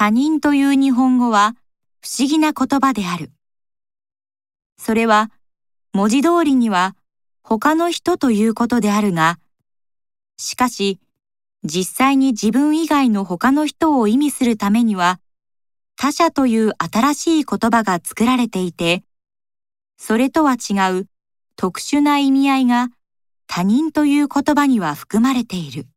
他人という日本語は不思議な言葉である。それは文字通りには他の人ということであるが、しかし実際に自分以外の他の人を意味するためには他者という新しい言葉が作られていて、それとは違う特殊な意味合いが他人という言葉には含まれている。